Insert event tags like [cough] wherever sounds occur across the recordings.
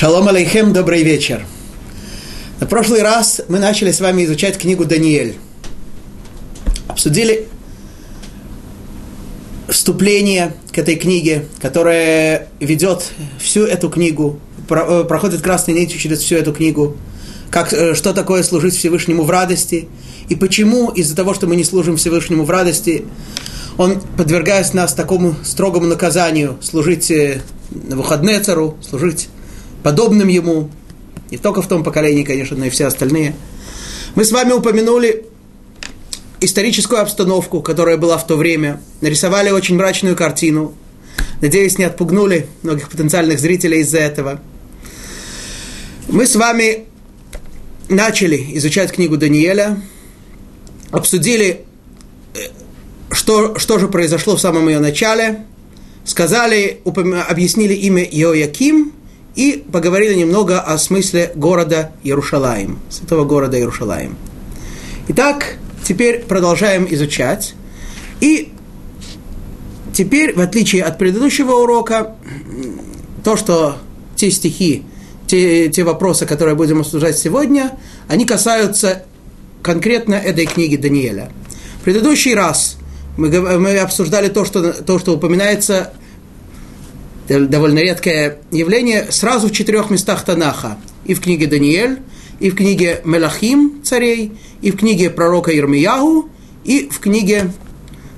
Шалом алейхем, добрый вечер. На прошлый раз мы начали с вами изучать книгу Даниэль. Обсудили вступление к этой книге, которое ведет всю эту книгу, э, проходит красной нитью через всю эту книгу, как, э, что такое служить Всевышнему в радости, и почему из-за того, что мы не служим Всевышнему в радости, он подвергает нас такому строгому наказанию служить э, на выходные цару, служить подобным ему, не только в том поколении, конечно, но и все остальные. Мы с вами упомянули историческую обстановку, которая была в то время, нарисовали очень мрачную картину. Надеюсь, не отпугнули многих потенциальных зрителей из-за этого. Мы с вами начали изучать книгу Даниэля, обсудили, э, что, что же произошло в самом ее начале, сказали, объяснили имя Иояким – и поговорили немного о смысле города Иерушалаим, святого города Иерушалаим. Итак, теперь продолжаем изучать. И теперь, в отличие от предыдущего урока, то, что те стихи, те, те вопросы, которые будем обсуждать сегодня, они касаются конкретно этой книги Даниэля. В предыдущий раз мы, мы обсуждали то что, то, что упоминается довольно редкое явление, сразу в четырех местах Танаха. И в книге Даниэль, и в книге Мелахим царей, и в книге пророка Ирмиягу, и в книге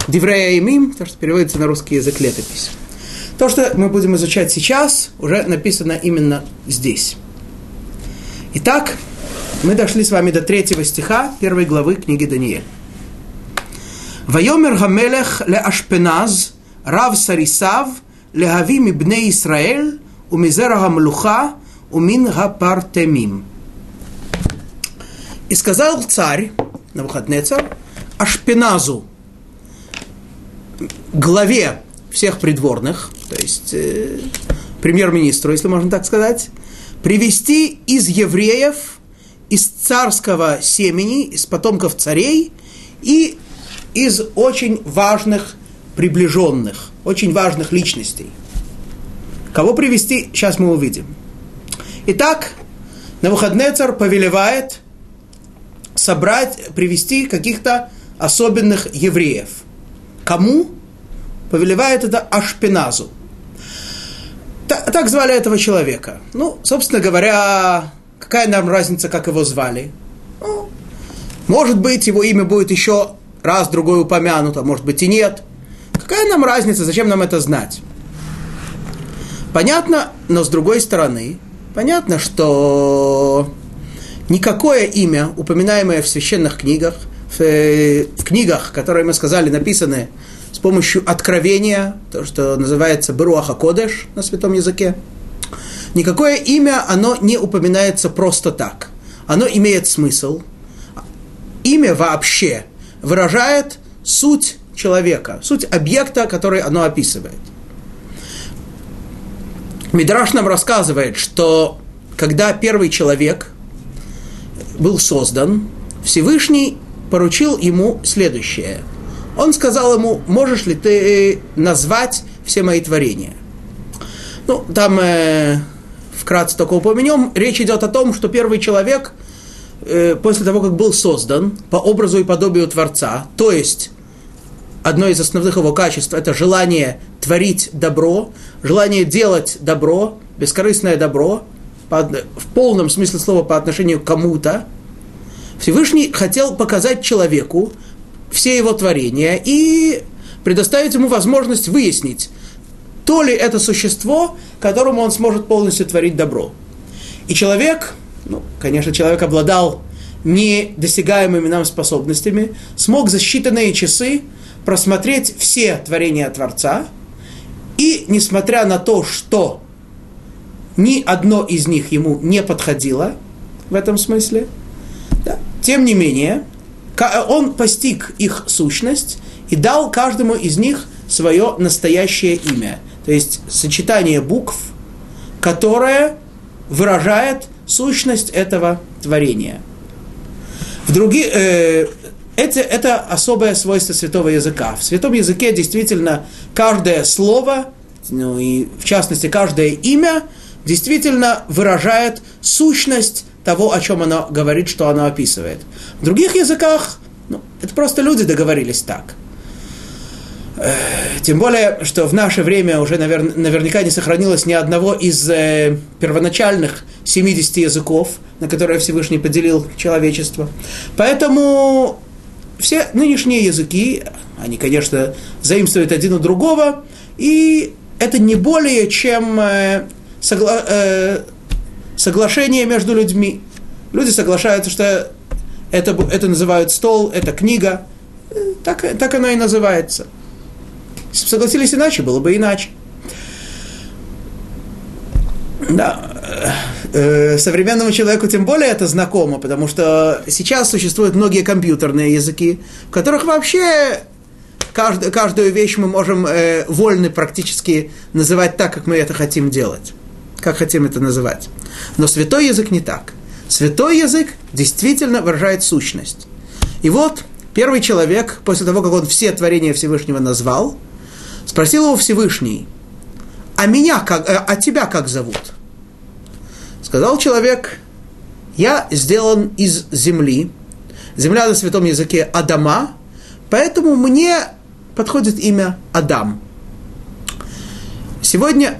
Деврея Имим, то, что переводится на русский язык летопись. То, что мы будем изучать сейчас, уже написано именно здесь. Итак, мы дошли с вами до третьего стиха первой главы книги Даниэль. Вайомер Гамелех ле Ашпеназ, Рав Сарисав – легави мибне Исраэль, умизера гамлуха, умин гапартемим. И сказал царь, на выходный царь, Ашпеназу, главе всех придворных, то есть э, премьер-министру, если можно так сказать, привести из евреев, из царского семени, из потомков царей и из очень важных приближенных очень важных личностей. Кого привести, сейчас мы увидим. Итак, на выходные царь повелевает собрать, привести каких-то особенных евреев. Кому? Повелевает это Ашпеназу. Так, так звали этого человека. Ну, собственно говоря, какая нам разница, как его звали? Ну, может быть, его имя будет еще раз другой упомянуто, может быть и нет – Какая нам разница, зачем нам это знать? Понятно, но с другой стороны, понятно, что никакое имя, упоминаемое в священных книгах, в, э, в книгах, которые мы сказали, написаны с помощью откровения, то, что называется Беруаха Кодеш на святом языке, никакое имя, оно не упоминается просто так. Оно имеет смысл. Имя вообще выражает суть человека, суть объекта, который оно описывает. Мидраш нам рассказывает, что когда первый человек был создан, Всевышний поручил ему следующее. Он сказал ему, можешь ли ты назвать все мои творения? Ну, там э, вкратце только упомянем, речь идет о том, что первый человек, э, после того, как был создан по образу и подобию Творца, то есть одно из основных его качеств – это желание творить добро, желание делать добро, бескорыстное добро, в полном смысле слова по отношению к кому-то. Всевышний хотел показать человеку все его творения и предоставить ему возможность выяснить, то ли это существо, которому он сможет полностью творить добро. И человек, ну, конечно, человек обладал недосягаемыми нам способностями, смог за считанные часы просмотреть все творения Творца, и несмотря на то, что ни одно из них ему не подходило в этом смысле, да, тем не менее, он постиг их сущность и дал каждому из них свое настоящее имя. То есть сочетание букв, которое выражает сущность этого творения. В других, э, это, это особое свойство святого языка. В святом языке действительно каждое слово, ну и в частности каждое имя, действительно выражает сущность того, о чем оно говорит, что оно описывает. В других языках ну, это просто люди договорились так. Тем более, что в наше время уже навер... наверняка не сохранилось ни одного из э, первоначальных 70 языков, на которые Всевышний поделил человечество. Поэтому все нынешние языки, они, конечно, заимствуют один у другого, и это не более чем э, согла... э, соглашение между людьми. Люди соглашаются, что это, это называют стол, это книга. Э, так, так оно и называется. Если бы согласились иначе, было бы иначе. Да. Э, современному человеку тем более это знакомо, потому что сейчас существуют многие компьютерные языки, в которых вообще каждую, каждую вещь мы можем э, вольны практически называть так, как мы это хотим делать, как хотим это называть. Но святой язык не так. Святой язык действительно выражает сущность. И вот первый человек, после того, как он все творения Всевышнего назвал, Спросил его Всевышний, а меня как, э, а тебя как зовут? Сказал человек, я сделан из земли. Земля на святом языке Адама, поэтому мне подходит имя Адам. Сегодня,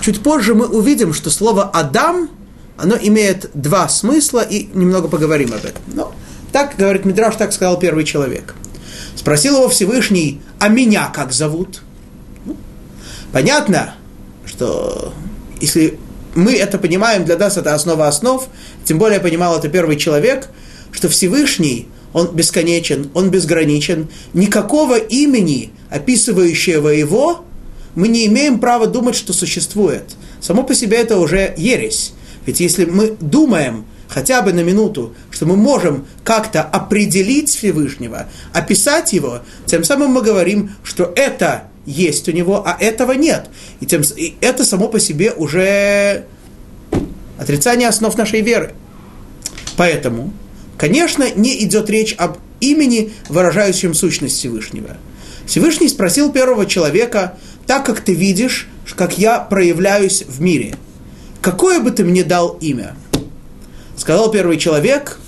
чуть позже мы увидим, что слово Адам, оно имеет два смысла, и немного поговорим об этом. Но так, говорит Мидраш, так сказал первый человек. Спросил его Всевышний, а меня как зовут? Ну, понятно, что если мы это понимаем, для нас это основа основ, тем более понимал это первый человек, что Всевышний, он бесконечен, он безграничен, никакого имени, описывающего его, мы не имеем права думать, что существует. Само по себе это уже ересь. Ведь если мы думаем, хотя бы на минуту, что мы можем как-то определить Всевышнего, описать его, тем самым мы говорим, что это есть у него, а этого нет. И, тем, и это само по себе уже отрицание основ нашей веры. Поэтому, конечно, не идет речь об имени, выражающем сущность Всевышнего. Всевышний спросил первого человека, так как ты видишь, как я проявляюсь в мире, какое бы ты мне дал имя? Сказал первый человек,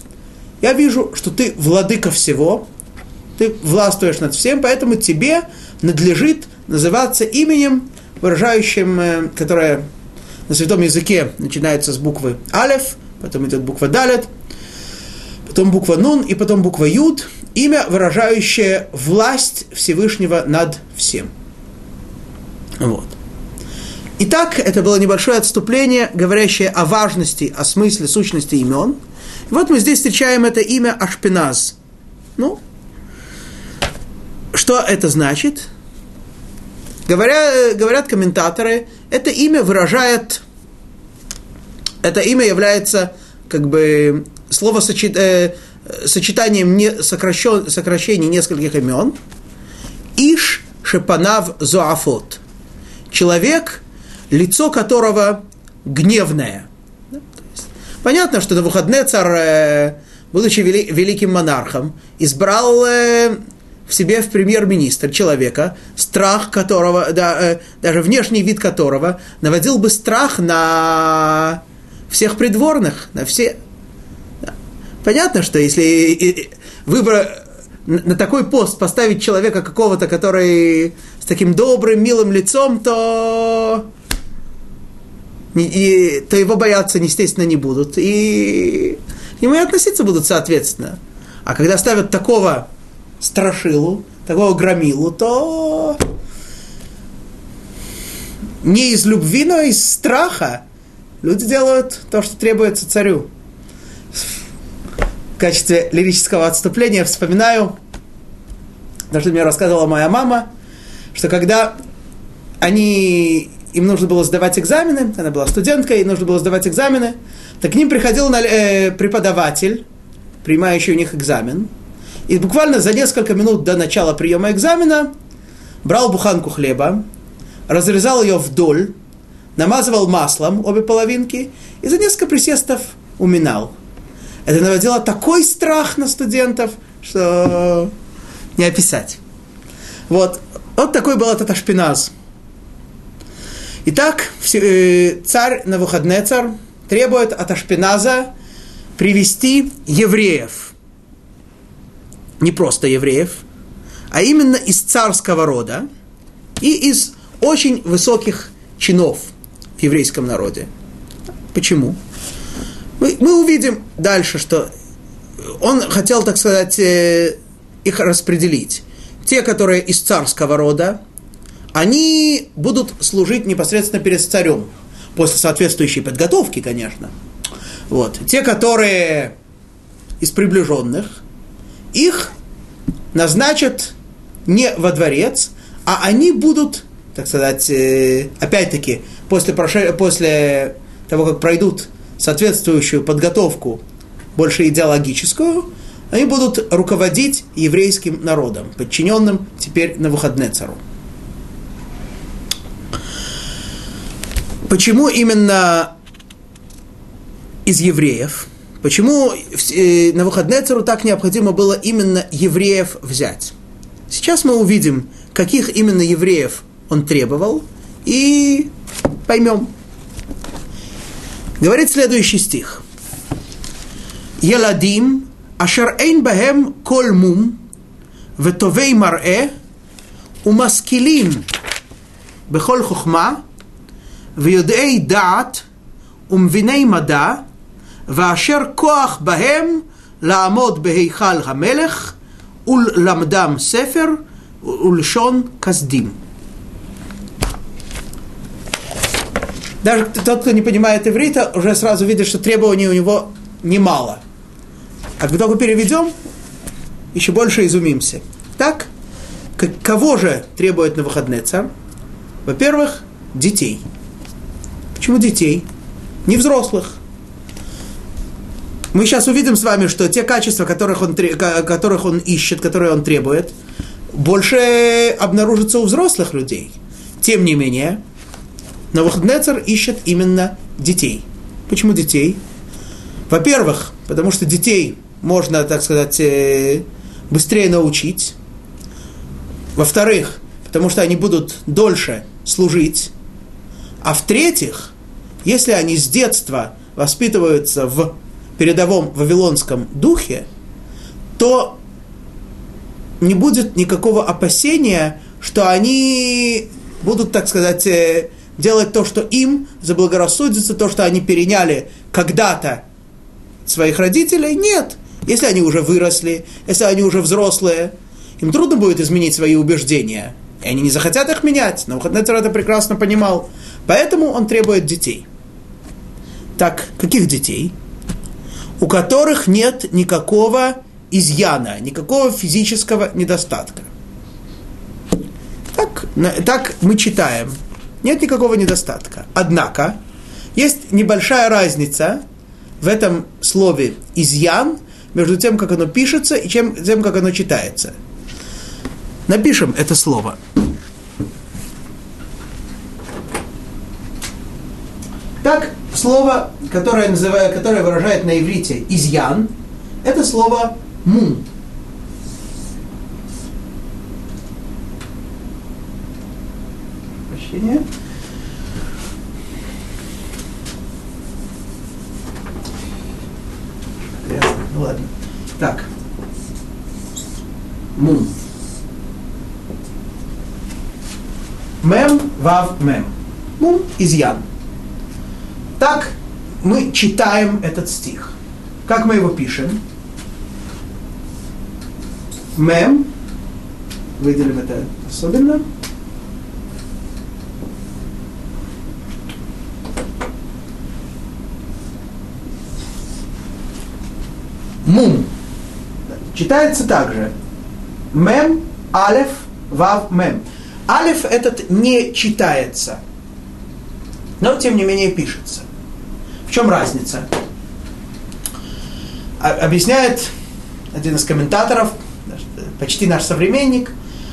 я вижу, что ты владыка всего, ты властвуешь над всем, поэтому тебе надлежит называться именем, выражающим, э, которое на святом языке начинается с буквы Алеф, потом идет буква Далет, потом буква Нун и потом буква Юд, имя, выражающее власть Всевышнего над всем. Вот. Итак, это было небольшое отступление, говорящее о важности, о смысле, сущности имен. Вот мы здесь встречаем это имя Ашпиназ. Ну, что это значит? Говоря, говорят комментаторы, это имя выражает, это имя является как бы словосочет, э, сочетанием не, сокращен, сокращений нескольких имен. Иш Шепанав Зоафот. Человек, лицо которого гневное. Понятно, что на выходные царь, э, будучи великим монархом, избрал э, в себе в премьер-министр человека, страх которого, да, э, даже внешний вид которого наводил бы страх на всех придворных, на все. Понятно, что если выбор на такой пост поставить человека какого-то, который с таким добрым, милым лицом, то и, то его бояться, естественно, не будут. И к нему и относиться будут соответственно. А когда ставят такого страшилу, такого громилу, то не из любви, но из страха люди делают то, что требуется царю. В качестве лирического отступления вспоминаю, то, что мне рассказывала моя мама, что когда они им нужно было сдавать экзамены, она была студенткой, ей нужно было сдавать экзамены, так к ним приходил э, преподаватель, принимающий у них экзамен, и буквально за несколько минут до начала приема экзамена брал буханку хлеба, разрезал ее вдоль, намазывал маслом обе половинки и за несколько присестов уминал. Это наводило такой страх на студентов, что не описать. Вот, вот такой был этот ашпиназ – Итак, царь Навуходнецар требует от Ашпиназа привести евреев. Не просто евреев, а именно из царского рода и из очень высоких чинов в еврейском народе. Почему? Мы, мы увидим дальше, что он хотел, так сказать, э, их распределить. Те, которые из царского рода, они будут служить непосредственно перед царем, после соответствующей подготовки, конечно. Вот. Те, которые из приближенных, их назначат не во дворец, а они будут, так сказать, э, опять-таки, после, после того, как пройдут соответствующую подготовку, больше идеологическую, они будут руководить еврейским народом, подчиненным теперь на выходные цару. Почему именно из евреев? Почему э, на выходные цару так необходимо было именно евреев взять? Сейчас мы увидим, каких именно евреев он требовал, и поймем. Говорит следующий стих. Еладим, ашер эйн бахем кол мум, ותווי מראה, ומשכילים בכל חוכמה, ויודעי דעת, ומביני מדע, ואשר כוח בהם לעמוד בהיכל המלך, ולמדם ספר, ולשון כסדים. Даже тот, кто не понимает иврита, уже сразу видит, что требований у него немало. А когда мы переведем, еще больше изумимся. Так, кого же требует на выходные царь? Во-первых, детей. Почему детей? Не взрослых. Мы сейчас увидим с вами, что те качества, которых он, которых он ищет, которые он требует, больше обнаружатся у взрослых людей. Тем не менее, Навуходнецер ищет именно детей. Почему детей? Во-первых, потому что детей можно, так сказать, э, быстрее научить. Во-вторых, потому что они будут дольше служить. А в-третьих, если они с детства воспитываются в передовом вавилонском духе, то не будет никакого опасения, что они будут, так сказать, э, делать то, что им заблагорассудится, то, что они переняли когда-то своих родителей. Нет. Если они уже выросли, если они уже взрослые, им трудно будет изменить свои убеждения. И они не захотят их менять. Но Навуходнецер это прекрасно понимал. Поэтому он требует детей. Так, каких детей? У которых нет никакого изъяна, никакого физического недостатка. Так, так мы читаем нет никакого недостатка. Однако, есть небольшая разница в этом слове «изъян» между тем, как оно пишется, и чем, тем, как оно читается. Напишем это слово. Так, слово, которое, называю, которое выражает на иврите «изъян», это слово «мун». Прощение. Ну ладно. Так. Мум. Мем, вав, мем. Мум, изъян. Так мы читаем этот стих. Как мы его пишем? Мем. Выделим это особенно. Мум. Читается также. Мем, алеф, вав, мем. Алеф этот не читается, но тем не менее пишется. В чем разница? Объясняет один из комментаторов, почти наш современник,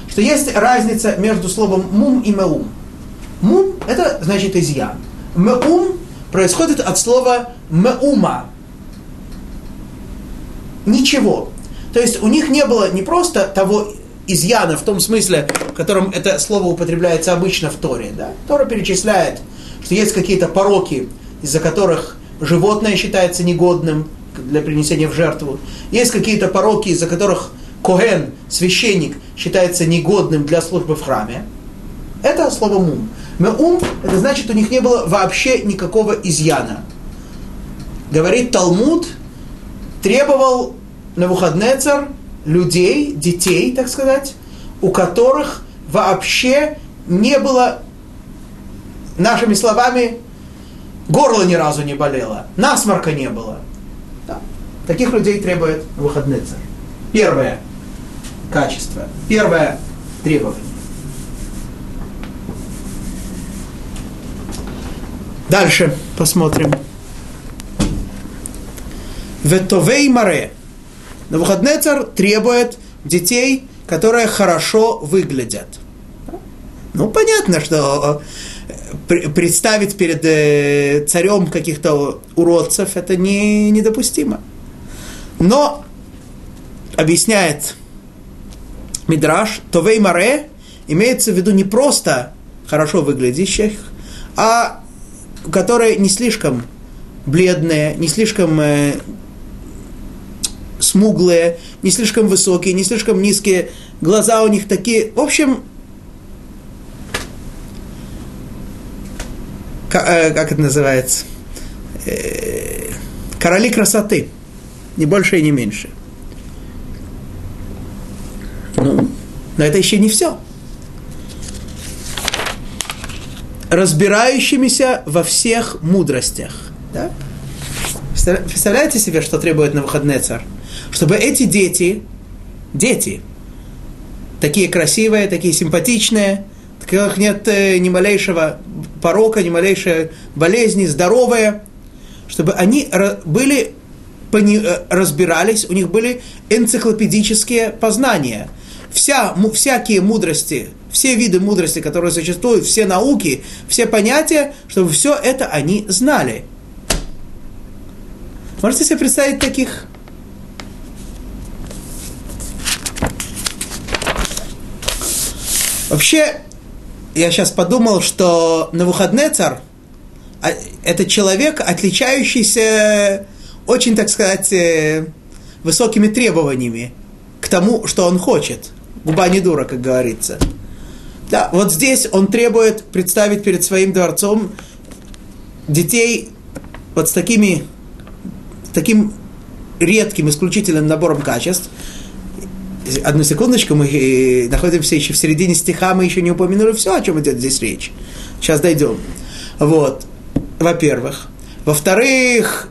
что есть разница между словом мум и меум. Мум – это значит изъян. Меум происходит от слова меума, ничего. То есть у них не было не просто того изъяна в том смысле, в котором это слово употребляется обычно в Торе. Да? Тора перечисляет, что есть какие-то пороки, из-за которых животное считается негодным для принесения в жертву. Есть какие-то пороки, из-за которых Коген, священник, считается негодным для службы в храме. Это слово мум. Меум, это значит, у них не было вообще никакого изъяна. Говорит Талмуд, требовал на Навуходнецар людей, детей, так сказать, у которых вообще не было, нашими словами, горло ни разу не болело, насморка не было. Да. Таких людей требует Навуходнецар. Первое качество. Первое требование. Дальше посмотрим. Ветовей маре. Навуходнецар требует детей, которые хорошо выглядят. Ну, понятно, что представить перед э, царем каких-то уродцев это не, недопустимо. Но, объясняет Мидраш, Товей Маре имеется в виду не просто хорошо выглядящих, а которые не слишком бледные, не слишком э, смуглые, не слишком высокие, не слишком низкие, глаза у них такие. В общем, как, э, как это называется? Э, короли красоты. Не больше и не меньше. Ну, но это еще не все. Разбирающимися во всех мудростях. Да? Представляете себе, что требует на выходные царь? Чтобы эти дети, дети, такие красивые, такие симпатичные, которых нет э, ни малейшего порока, ни малейшей болезни, здоровые, чтобы они были, э, разбирались, у них были энциклопедические познания. Вся, всякие мудрости, все виды мудрости, которые существуют, все науки, все понятия, чтобы все это они знали. Можете себе представить таких Вообще, я сейчас подумал, что на выходные царь это человек, отличающийся очень, так сказать, э, высокими требованиями к тому, что он хочет. Губа не дура, как говорится. Да, вот здесь он требует представить перед своим дворцом детей вот с такими, с таким редким, исключительным набором качеств, одну секундочку, мы находимся еще в середине стиха, мы еще не упомянули все, о чем идет здесь речь. Сейчас дойдем. Вот, во-первых. Во-вторых,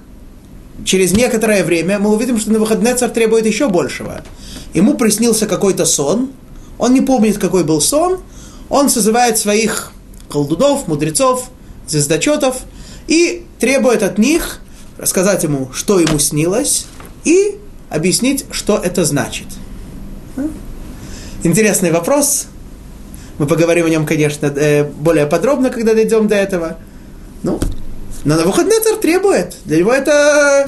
через некоторое время мы увидим, что на выходные царь требует еще большего. Ему приснился какой-то сон, он не помнит, какой был сон, он созывает своих колдунов, мудрецов, звездочетов и требует от них рассказать ему, что ему снилось, и объяснить, что это значит. Интересный вопрос. Мы поговорим о нем, конечно, э, более подробно, когда дойдем до этого. Ну, но на выходный царь требует. Для него это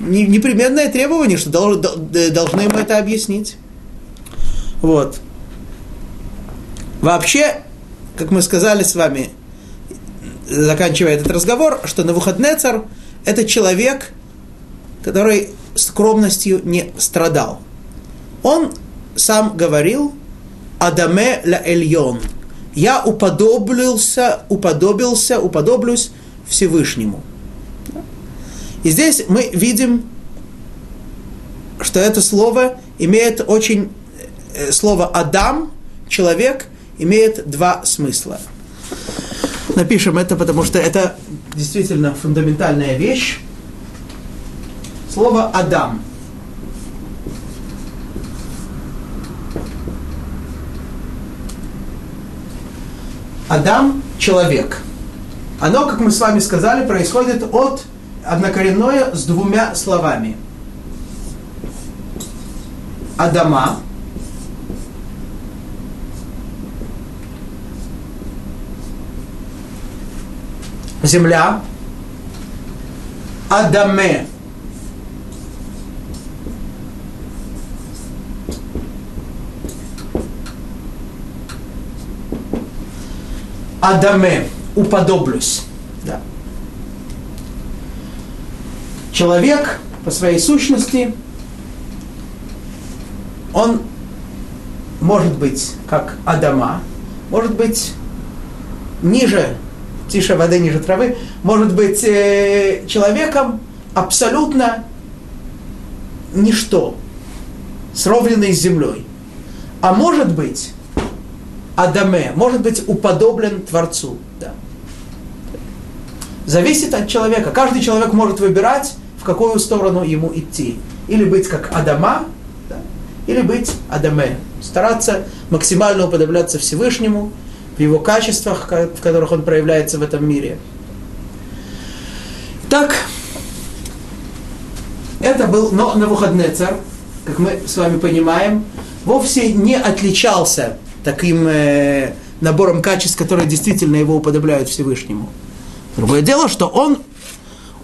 непременное требование, что должны ему это объяснить. Вот. Вообще, как мы сказали с вами, заканчивая этот разговор, что на выходный царь это человек, который скромностью не страдал. Он сам говорил Адаме ла Эльон. Я уподоблился, уподобился, уподоблюсь Всевышнему. И здесь мы видим, что это слово имеет очень... Э, слово «Адам», человек, имеет два смысла. Напишем это, потому что это действительно фундаментальная вещь. Слово «Адам» Адам – человек. Оно, как мы с вами сказали, происходит от однокоренное с двумя словами. Адама земля, Адаме. Адаме, уподоблюсь. Да. Человек по своей сущности, он может быть как Адама, может быть ниже, тише воды, ниже травы, может быть э, человеком абсолютно ничто, сровненный с землей. А может быть Адаме, может быть уподоблен Творцу. Да. Зависит от человека. Каждый человек может выбирать, в какую сторону ему идти. Или быть как Адама, да, или быть Адаме. Стараться максимально уподобляться Всевышнему, в его качествах, в которых он проявляется в этом мире. Так, это был но Навуходнецар, как мы с вами понимаем, вовсе не отличался таким э, набором качеств, которые действительно его уподобляют Всевышнему. Другое дело, что он,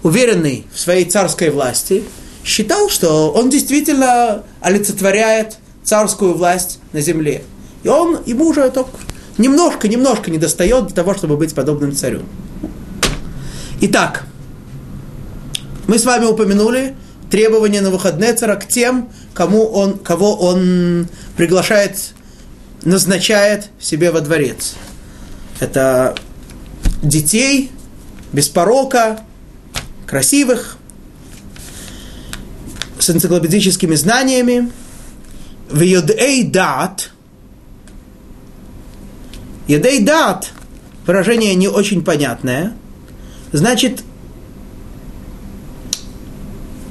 уверенный в своей царской власти, считал, что он действительно олицетворяет царскую власть на земле. И он, ему уже только немножко, немножко не достает для того, чтобы быть подобным царю. Итак, мы с вами упомянули требования на выходные цара к тем, кому он, кого он приглашает назначает себе во дворец. Это детей, без порока, красивых, с энциклопедическими знаниями. В Йодей дат. Йодей дат. Выражение не очень понятное. Значит,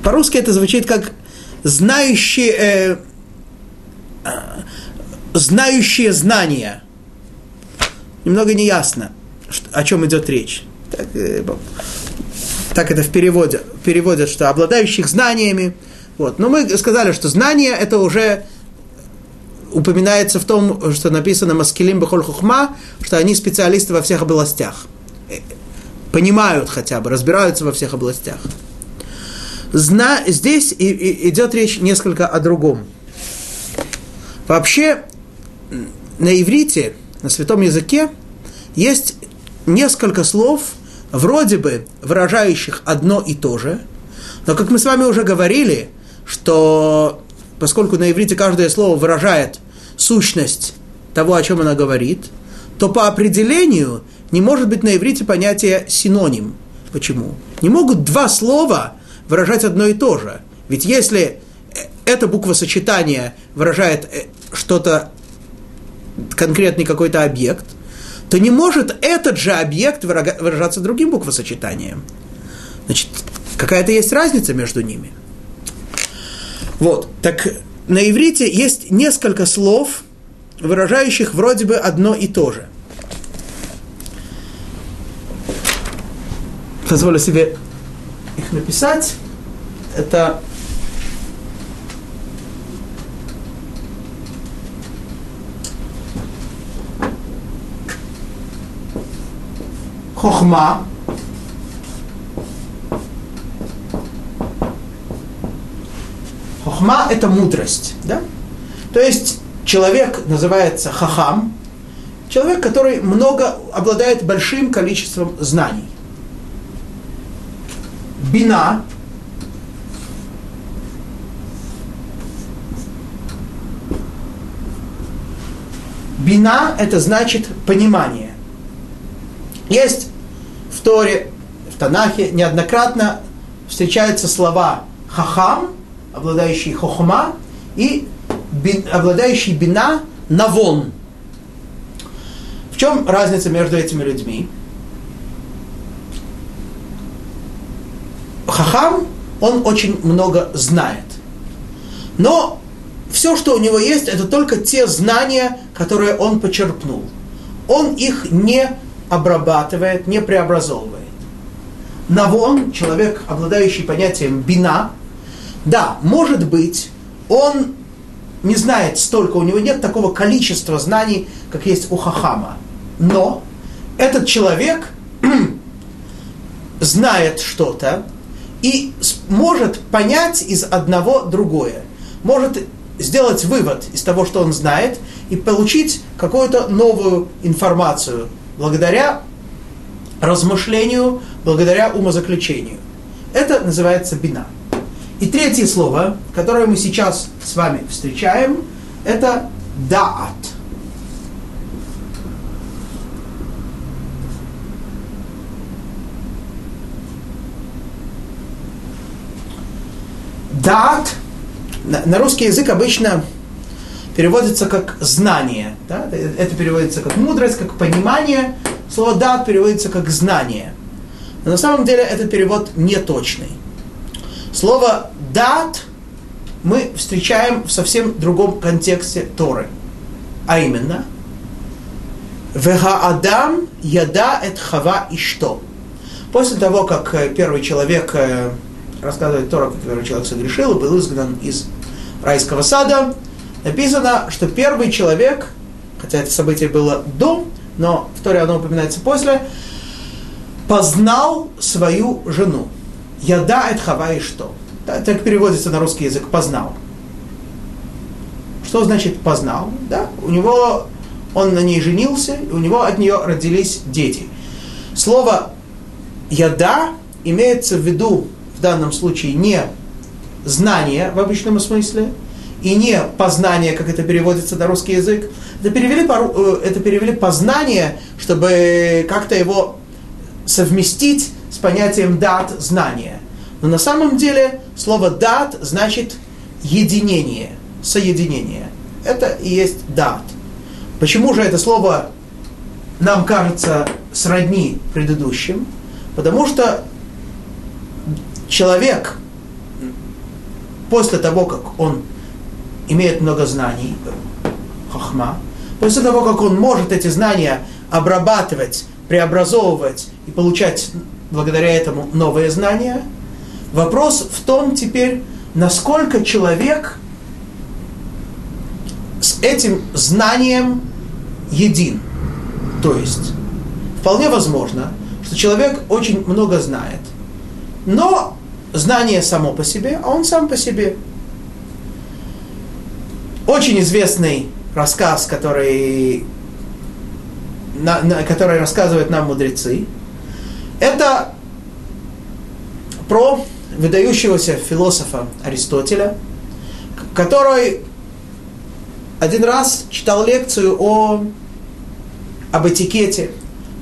по-русски это звучит как знающие, э, знающие знания. Немного неясно, о чем идет речь. Так, э, так это в переводе переводят, что обладающих знаниями. Вот. Но мы сказали, что знания это уже упоминается в том, что написано Маскилим Бехоль Хухма, что они специалисты во всех областях. Э, понимают хотя бы, разбираются во всех областях. Зна... Здесь и, и идет речь несколько о другом. Вообще, на иврите, на святом языке, есть несколько слов, вроде бы выражающих одно и то же, но, как мы с вами уже говорили, что поскольку на иврите каждое слово выражает сущность того, о чем она говорит, то по определению не может быть на иврите понятие синоним. Почему? Не могут два слова выражать одно и то же. Ведь если эта буква сочетания выражает э, что-то конкретный какой-то объект, то не может этот же объект выражаться другим буквосочетанием. Значит, какая-то есть разница между ними. Вот, так на иврите есть несколько слов, выражающих вроде бы одно и то же. Позволю себе их написать. Это хохма, Хохма – это мудрость. Да? То есть человек называется хахам, человек, который много обладает большим количеством знаний. Бина Бина – это значит понимание. Есть Торе, в Танахе неоднократно встречаются слова хахам, обладающий хохма, и бин, обладающий бина навон. В чем разница между этими людьми? Хахам, он очень много знает. Но все, что у него есть, это только те знания, которые он почерпнул. Он их не обрабатывает, не преобразовывает. Навон, человек, обладающий понятием бина, да, может быть, он не знает столько, у него нет такого количества знаний, как есть у Хахама. Но этот человек [clears throat] знает что-то и может понять из одного другое. Может сделать вывод из того, что он знает, и получить какую-то новую информацию благодаря размышлению, благодаря умозаключению. Это называется бина. И третье слово, которое мы сейчас с вами встречаем, это даат. Даат на, на русский язык обычно переводится как знание. Да? Это переводится как мудрость, как понимание. Слово дат переводится как знание. Но на самом деле этот перевод не точный. Слово дат мы встречаем в совсем другом контексте Торы. А именно, Вега Адам яда эт хава и что. После того, как э, первый человек, э, рассказывает Тора, как первый человек согрешил и был изгнан из райского сада, написано, что первый человек, хотя это событие было до, но в Торе оно упоминается после, познал свою жену. Яда это хава и что? Так переводится на русский язык познал. Что значит познал? Да? У него он на ней женился, и у него от нее родились дети. Слово яда имеется в виду в данном случае не знание в обычном смысле, и не познание, как это переводится на русский язык. Это перевели, э, это перевели познание, чтобы как-то его совместить с понятием дат знания. Но на самом деле слово дат значит единение, соединение. Это и есть дат. Почему же это слово нам кажется сродни предыдущим? Потому что человек после того, как он имеет много знаний, хахма, после того, как он может эти знания обрабатывать, преобразовывать и получать благодаря этому новые знания, вопрос в том теперь, насколько человек с этим знанием един. То есть, вполне возможно, что человек очень много знает, но знание само по себе, а он сам по себе – очень известный рассказ, который, на, на, который рассказывают нам мудрецы, это про выдающегося философа Аристотеля, который один раз читал лекцию о, об этикете,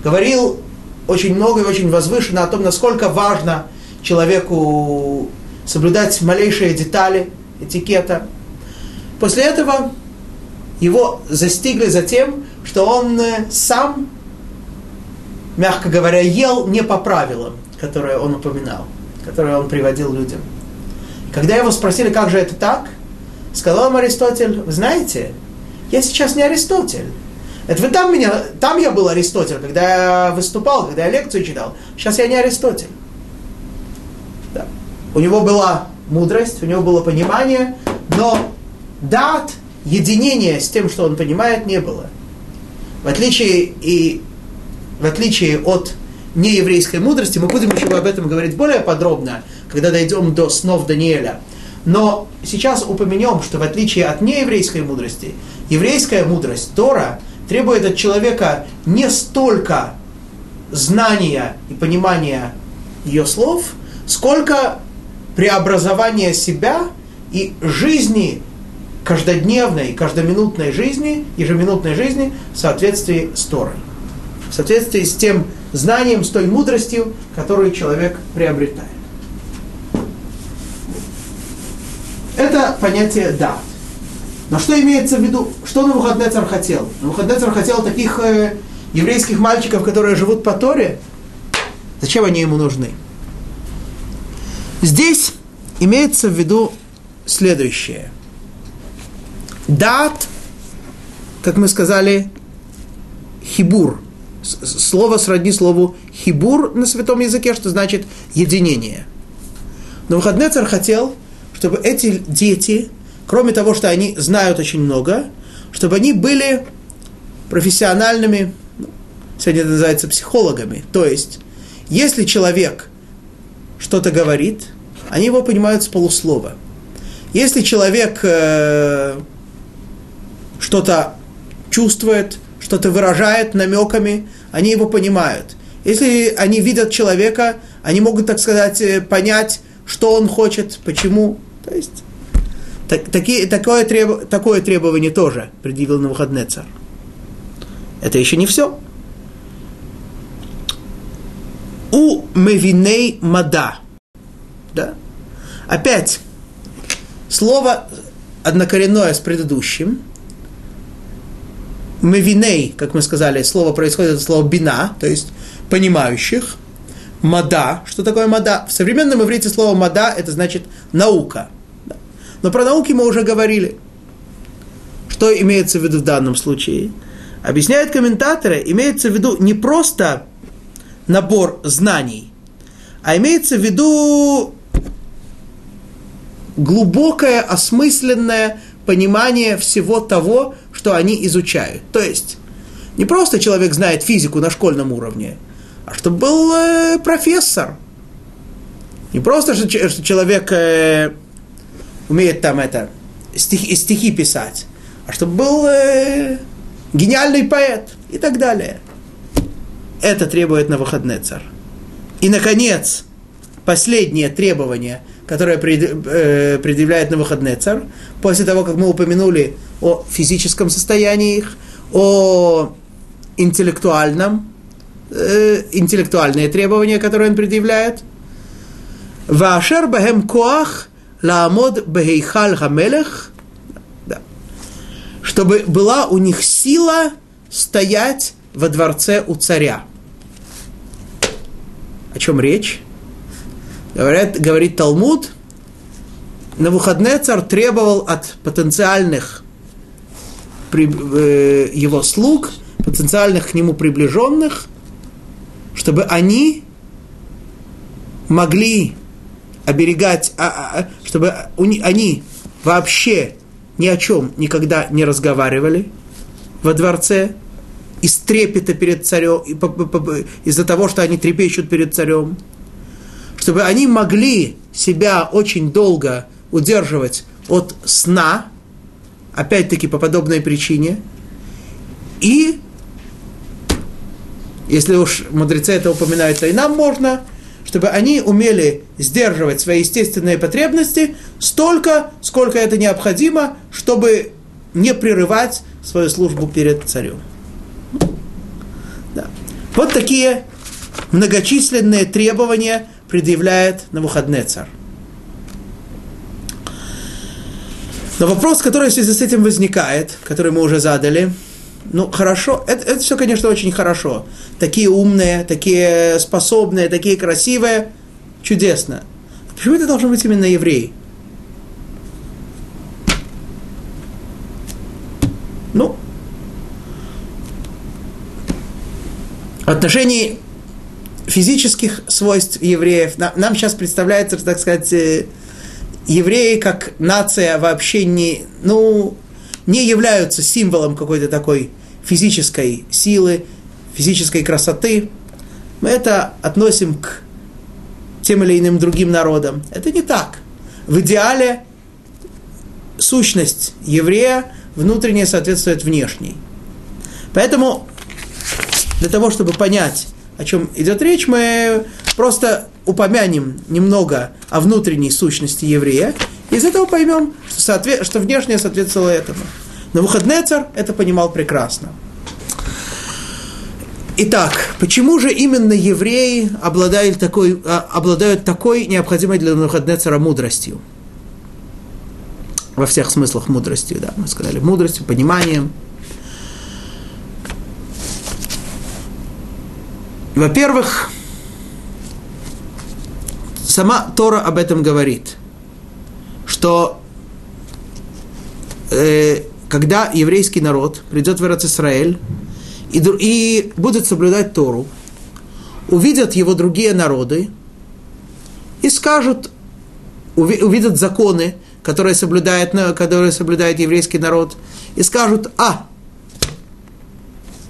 говорил очень много и очень возвышенно о том, насколько важно человеку соблюдать малейшие детали этикета – После этого его застигли за тем, что он э, сам, мягко говоря, ел не по правилам, которые он упоминал, которые он приводил людям. Когда его спросили, как же это так, сказал им Аристотель, вы знаете, я сейчас не Аристотель. Это вы там меня, там я был Аристотель, когда я выступал, когда я лекцию читал. Сейчас я не Аристотель. Да. У него была мудрость, у него было понимание, но дат, единения с тем, что он понимает, не было. В отличие, и, в отличие от нееврейской мудрости, мы будем еще об этом говорить более подробно, когда дойдем до снов Даниэля. Но сейчас упомянем, что в отличие от нееврейской мудрости, еврейская мудрость, Тора, требует от человека не столько знания и понимания ее слов, сколько преобразования себя и жизни каждодневной, каждоминутной жизни, ежеминутной жизни в соответствии с Торой. В соответствии с тем знанием, с той мудростью, которую человек приобретает. Это понятие «да». Но что имеется в виду, что Навуходнецар хотел? Навуходнецар хотел таких э, еврейских мальчиков, которые живут по Торе. Зачем они ему нужны? Здесь имеется в виду следующее. Дат, как мы сказали, хибур. Слово сродни слову хибур на святом языке, что значит единение. Но Выходнецар хотел, чтобы эти дети, кроме того, что они знают очень много, чтобы они были профессиональными, сегодня это называется психологами. То есть, если человек что-то говорит, они его понимают с полуслова. Если человек э, что-то чувствует, что-то выражает намеками, они его понимают. Если они видят человека, они могут, так сказать, э, понять, что он хочет, почему. То есть так, такие, такое, треб, такое требование тоже предъявил на выходные царь. Это еще не все. У мевиней мада. Да? Опять, слово однокоренное с предыдущим. Мевиней, как мы сказали, слово происходит от слова бина, то есть понимающих. Мада. Что такое мада? В современном иврите слово мада это значит наука. Но про науки мы уже говорили. Что имеется в виду в данном случае? Объясняют комментаторы, имеется в виду не просто набор знаний, а имеется в виду глубокое, осмысленное понимание всего того, что они изучают. То есть, не просто человек знает физику на школьном уровне, а чтобы был э, профессор. Не просто, что, что человек э, умеет там это, стихи, стихи писать, а чтобы был э, гениальный поэт и так далее. Это требует на выходный царь. И, наконец, последнее требование, которое э, предъявляет на выходный царь, после того, как мы упомянули о физическом состоянии их, о интеллектуальном, э, интеллектуальные требования, которые он предъявляет. Вашер бахем коах Лаамод Бехейхаль Хамелех, чтобы была у них сила стоять во дворце у царя. О чем речь? Говорят, говорит Талмуд, на выходные царь требовал от потенциальных э, его слуг, потенциальных к нему приближенных, чтобы они могли оберегать, а, а, а, чтобы они вообще ни о чем никогда не разговаривали во дворце, из трепета перед царем, из-за того, что они трепещут перед царем, чтобы они могли себя очень долго удерживать от сна, опять-таки по подобной причине, и если уж мудрецы это упоминают, то и нам можно – чтобы они умели сдерживать свои естественные потребности столько, сколько это необходимо, чтобы не прерывать свою службу перед царем. Да. Вот такие многочисленные требования предъявляет на выходные царь. Но вопрос, который в связи с этим возникает, который мы уже задали, ну, хорошо, это, это все, конечно, очень хорошо. Такие умные, такие способные, такие красивые, чудесно. Почему это должен быть именно еврей? Ну, в отношении физических свойств евреев, нам, сейчас представляется, так сказать, э, евреи как нация вообще не, ну, не являются символом какой-то такой физической силы, физической красоты. Мы это относим к тем или иным другим народам. Это не так. В идеале сущность еврея внутренне соответствует внешней. Поэтому для того, чтобы понять, о чем идет речь, мы просто упомянем немного о внутренней сущности еврея, и из этого поймем, что, соответ... что внешнее соответствовало этому. Но Навуходнецар это понимал прекрасно. Итак, почему же именно евреи обладают такой, а, обладают такой необходимой для Навуходнецара мудростью? Во всех смыслах мудростью, да, мы сказали, мудростью, пониманием. Во-первых, сама Тора об этом говорит, что э, когда еврейский народ придет в Израиль и, и будет соблюдать Тору, увидят его другие народы и скажут, увидят законы, которые соблюдает, которые соблюдает еврейский народ, и скажут, а,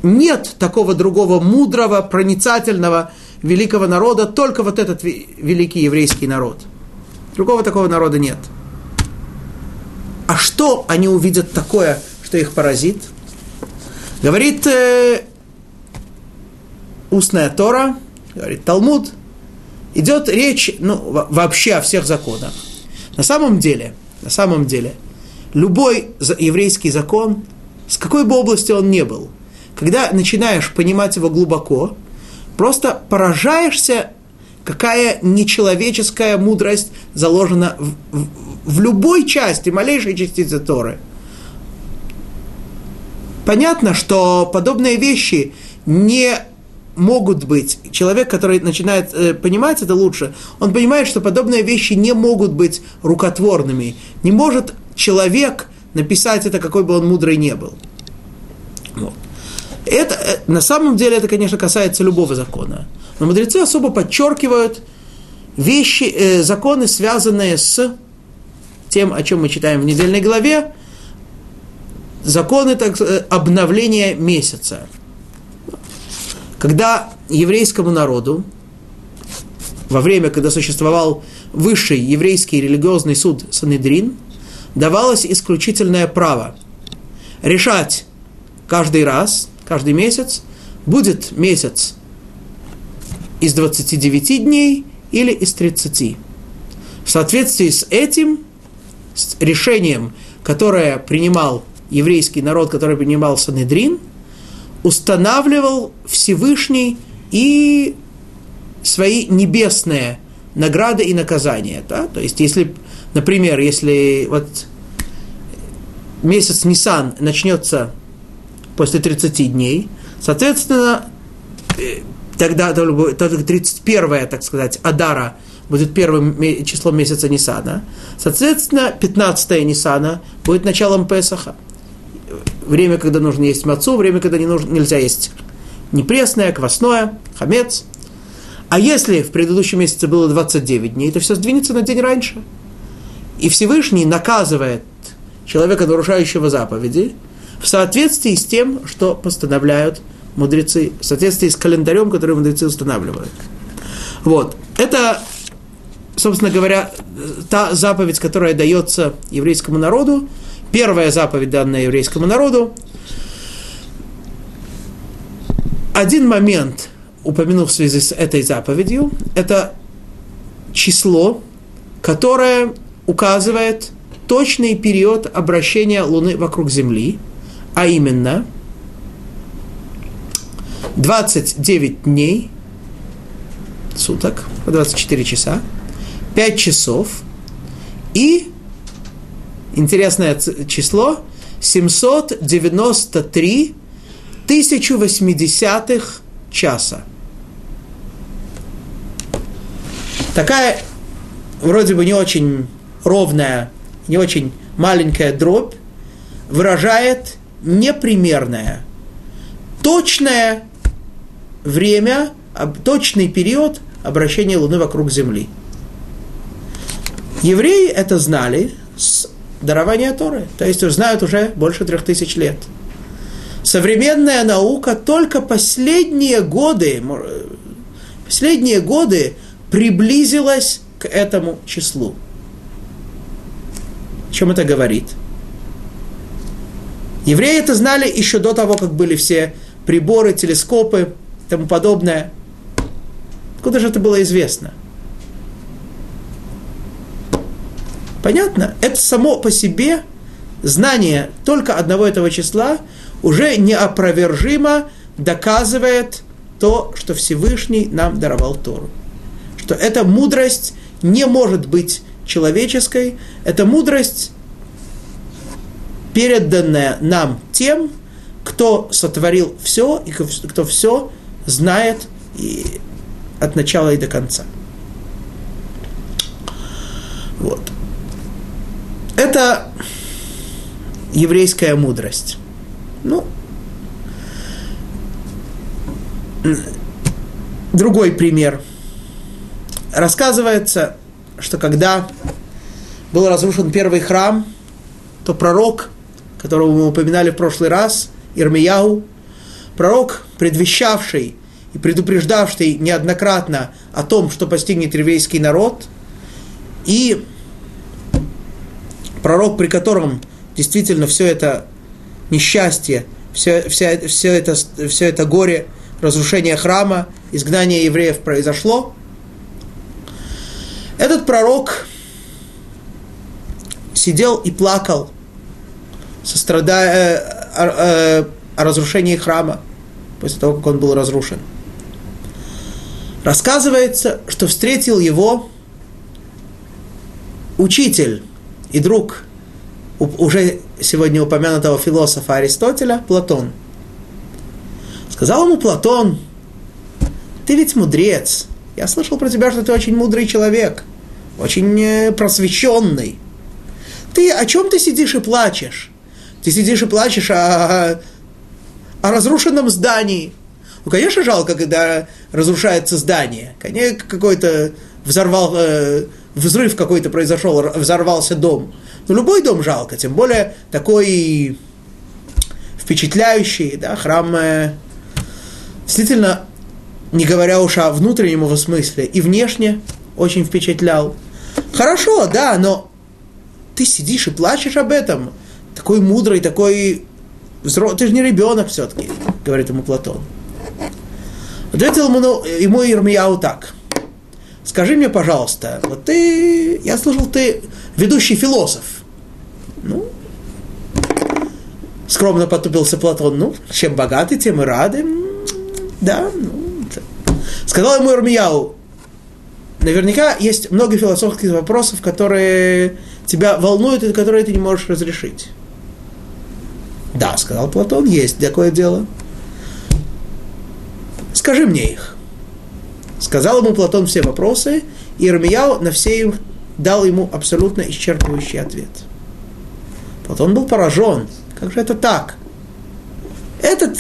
нет такого другого мудрого, проницательного, великого народа, только вот этот великий еврейский народ. Другого такого народа нет. А что они увидят такое, что их поразит? Говорит э, устная Тора, говорит Талмуд, идет речь ну, вообще о всех законах. На самом деле, на самом деле, любой еврейский закон, с какой бы области он ни был, когда начинаешь понимать его глубоко, просто поражаешься, какая нечеловеческая мудрость заложена в, в, в любой части, малейшей частицы Торы. Понятно, что подобные вещи не могут быть, человек, который начинает э, понимать это лучше, он понимает, что подобные вещи не могут быть рукотворными. Не может человек написать это, какой бы он мудрый не был. Вот. Это, э, на самом деле это, конечно, касается любого закона. Но мудрецы особо подчеркивают вещи, э, законы, связанные с тем, о чем мы читаем в недельной главе, законы так, э, обновления месяца когда еврейскому народу во время, когда существовал высший еврейский религиозный суд Санедрин, давалось исключительное право решать каждый раз, каждый месяц, будет месяц из 29 дней или из 30. В соответствии с этим, с решением, которое принимал еврейский народ, который принимал Санедрин – устанавливал Всевышний и свои небесные награды и наказания. Да? То есть, если, например, если вот месяц Нисан начнется после 30 дней, соответственно, э, тогда только 31 так сказать, Адара будет первым числом месяца Нисана. Соответственно, 15 Нисана будет началом Песаха время, когда нужно есть мацу, время, когда не нужно, нельзя есть непресное, квасное, хамец. А если в предыдущем месяце было 29 дней, то все сдвинется на день раньше. И Всевышний наказывает человека, нарушающего заповеди, в соответствии с тем, что постановляют мудрецы, в соответствии с календарем, который мудрецы устанавливают. Вот. Это, собственно говоря, та заповедь, которая дается еврейскому народу, Первая заповедь, данная еврейскому народу. Один момент, упомянув в связи с этой заповедью, это число, которое указывает точный период обращения Луны вокруг Земли, а именно 29 дней, суток, 24 часа, 5 часов и интересное число, 793 1080 часа. Такая вроде бы не очень ровная, не очень маленькая дробь выражает непримерное, точное время, точный период обращения Луны вокруг Земли. Евреи это знали с дарования Торы. То есть знают уже больше трех тысяч лет. Современная наука только последние годы, последние годы приблизилась к этому числу. О чем это говорит? Евреи это знали еще до того, как были все приборы, телескопы и тому подобное. Откуда же это было известно? Понятно? Это само по себе знание только одного этого числа уже неопровержимо доказывает то, что Всевышний нам даровал Тору. Что эта мудрость не может быть человеческой, это мудрость, переданная нам тем, кто сотворил все и кто все знает и от начала и до конца. Вот. Это еврейская мудрость. Ну, другой пример. Рассказывается, что когда был разрушен первый храм, то пророк, которого мы упоминали в прошлый раз, Ирмияу, пророк, предвещавший и предупреждавший неоднократно о том, что постигнет еврейский народ, и пророк, при котором действительно все это несчастье, все, вся, все, это, все это горе разрушения храма, изгнание евреев произошло. Этот пророк сидел и плакал, сострадая о, о, о разрушении храма после того, как он был разрушен. Рассказывается, что встретил его учитель и друг уже сегодня упомянутого философа Аристотеля, Платон. Сказал ему Платон, ты ведь мудрец. Я слышал про тебя, что ты очень мудрый человек, очень э, просвещенный. Ты о чем ты сидишь и плачешь? Ты сидишь и плачешь о, о разрушенном здании. Ну, конечно, жалко, когда разрушается здание. Конечно, какой-то взорвал, э, взрыв какой-то произошел, взорвался дом. Но любой дом жалко, тем более такой впечатляющий, да, храм, э, действительно, не говоря уж о внутреннем его смысле, и внешне очень впечатлял. Хорошо, да, но ты сидишь и плачешь об этом. Такой мудрый, такой взрослый, ты же не ребенок все-таки, говорит ему Платон. Ответил ему, ну, ему Ирмияу так. Скажи мне, пожалуйста, вот ты, я слышал, ты ведущий философ. Ну, скромно потупился Платон, ну, чем богаты, тем и рады. Да, ну, сказал ему Ирмияу, наверняка есть много философских вопросов, которые тебя волнуют и которые ты не можешь разрешить. Да, сказал Платон, есть такое дело. Скажи мне их. Сказал ему Платон все вопросы, и Ирмияу на все их дал ему абсолютно исчерпывающий ответ. Платон был поражен. Как же это так? Этот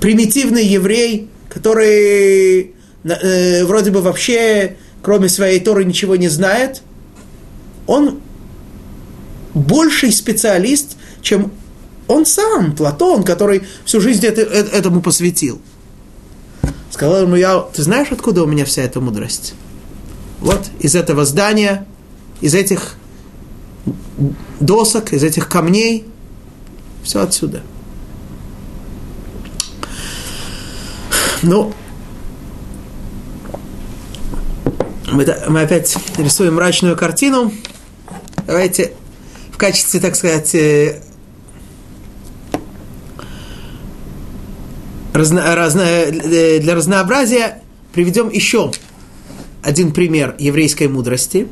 примитивный еврей, который э, вроде бы вообще, кроме своей Торы, ничего не знает, он больший специалист, чем он сам, Платон, который всю жизнь это, это, этому посвятил. Сказал ему я, ты знаешь, откуда у меня вся эта мудрость? Вот из этого здания, из этих досок, из этих камней, все отсюда. Ну, мы, мы опять рисуем мрачную картину. Давайте в качестве, так сказать, разно, разно, э, для разнообразия приведем еще один пример еврейской мудрости,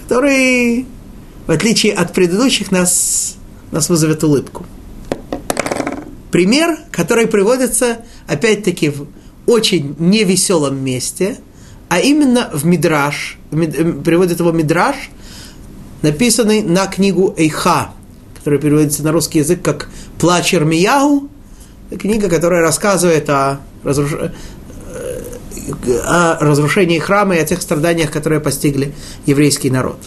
который, в отличие от предыдущих, нас, нас вызовет улыбку. Пример, который приводится, опять-таки, в очень невеселом месте, а именно в Мидраш, э, приводит его Мидраш, написанный на книгу Эйха, который переводится на русский язык как «Плач Ирмияу», книга, которая рассказывает о, разруш... Э, о разрушении храма и о тех страданиях, которые постигли еврейский народ.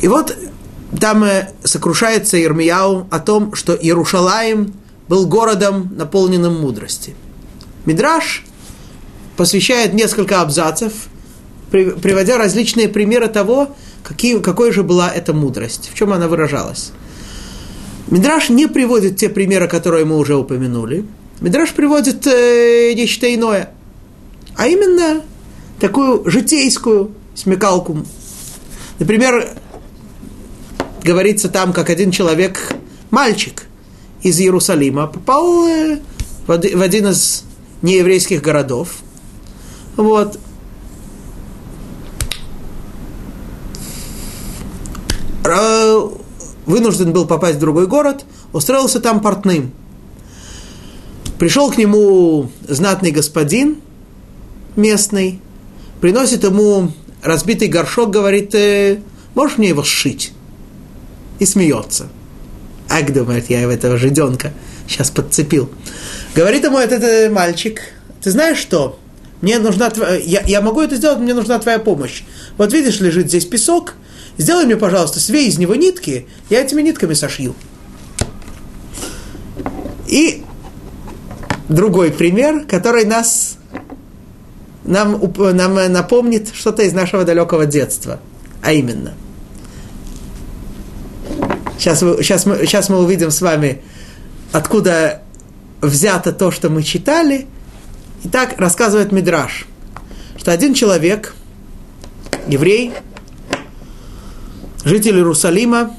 И вот там э, сокрушается Ирмияу о том, что Иерушалаем был городом, наполненным мудрости. Мидраш посвящает несколько абзацев, приводя различные примеры того, какие, какой же была эта мудрость, в чем она выражалась. Мидраш не приводит те примеры, которые мы уже упомянули. Мидраш приводит э, нечто иное, а именно такую житейскую смекалку. Например, говорится там, как один человек, мальчик из Иерусалима, попал э, в один из нееврейских городов. Вот. Вынужден был попасть в другой город, устроился там портным. Пришел к нему знатный господин местный, приносит ему разбитый горшок, говорит, э, можешь мне его сшить? И смеется. Ак, думает, я этого жиденка сейчас подцепил. Говорит ему этот, этот мальчик, ты знаешь что? Мне нужна твоя, я, я могу это сделать, мне нужна твоя помощь. Вот видишь, лежит здесь песок, сделай мне, пожалуйста, свей из него нитки, я этими нитками сошью. И другой пример, который нас, нам, нам напомнит что-то из нашего далекого детства. А именно. Сейчас, сейчас, мы, сейчас мы увидим с вами, откуда взято то, что мы читали. И так рассказывает Мидраш, что один человек, еврей, житель Иерусалима,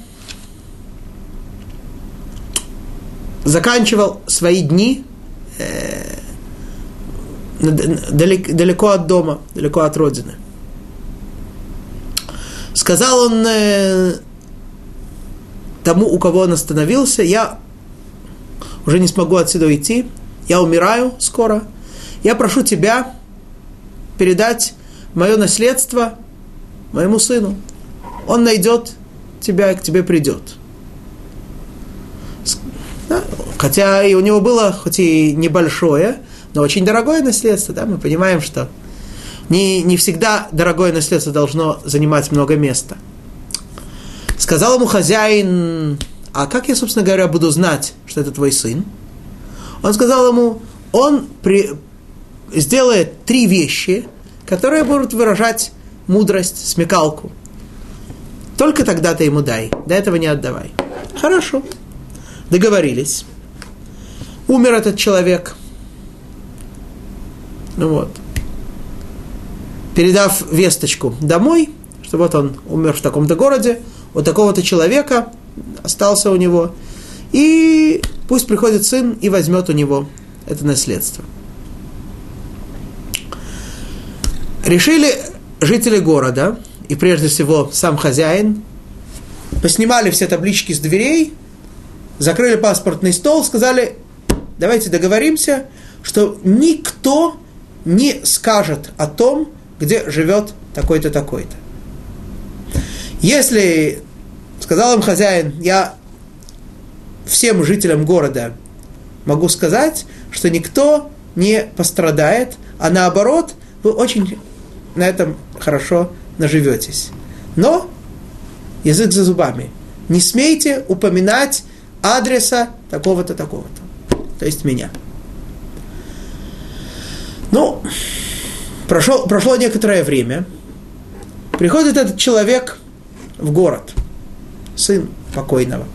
заканчивал свои дни э, далеко, от дома, далеко от родины. Сказал он э, тому, у кого он остановился, я уже не смогу отсюда идти, я умираю скоро, я прошу тебя передать мое наследство моему сыну. Он найдет тебя к тебе придет. Да? Хотя и у него было, хоть и небольшое, но очень дорогое наследство, да, мы понимаем, что не, не всегда дорогое наследство должно занимать много места. Сказал ему хозяин, а как я, собственно говоря, буду знать, что это твой сын? Он сказал ему, он при, сделает три вещи, которые будут выражать мудрость, смекалку. Только тогда ты ему дай, до этого не отдавай. Хорошо. Договорились. Умер этот человек. Ну вот. Передав весточку домой, что вот он умер в таком-то городе, у такого-то человека остался у него, и пусть приходит сын и возьмет у него это наследство. Решили жители города, и прежде всего сам хозяин, поснимали все таблички с дверей, закрыли паспортный стол, сказали, давайте договоримся, что никто не скажет о том, где живет такой-то, такой-то. Если, сказал им хозяин, я всем жителям города могу сказать, что никто не пострадает, а наоборот, вы очень на этом хорошо наживетесь. Но язык за зубами. Не смейте упоминать адреса такого-то, такого-то. То есть меня. Ну, прошло, прошло некоторое время. Приходит этот человек в город, сын покойного.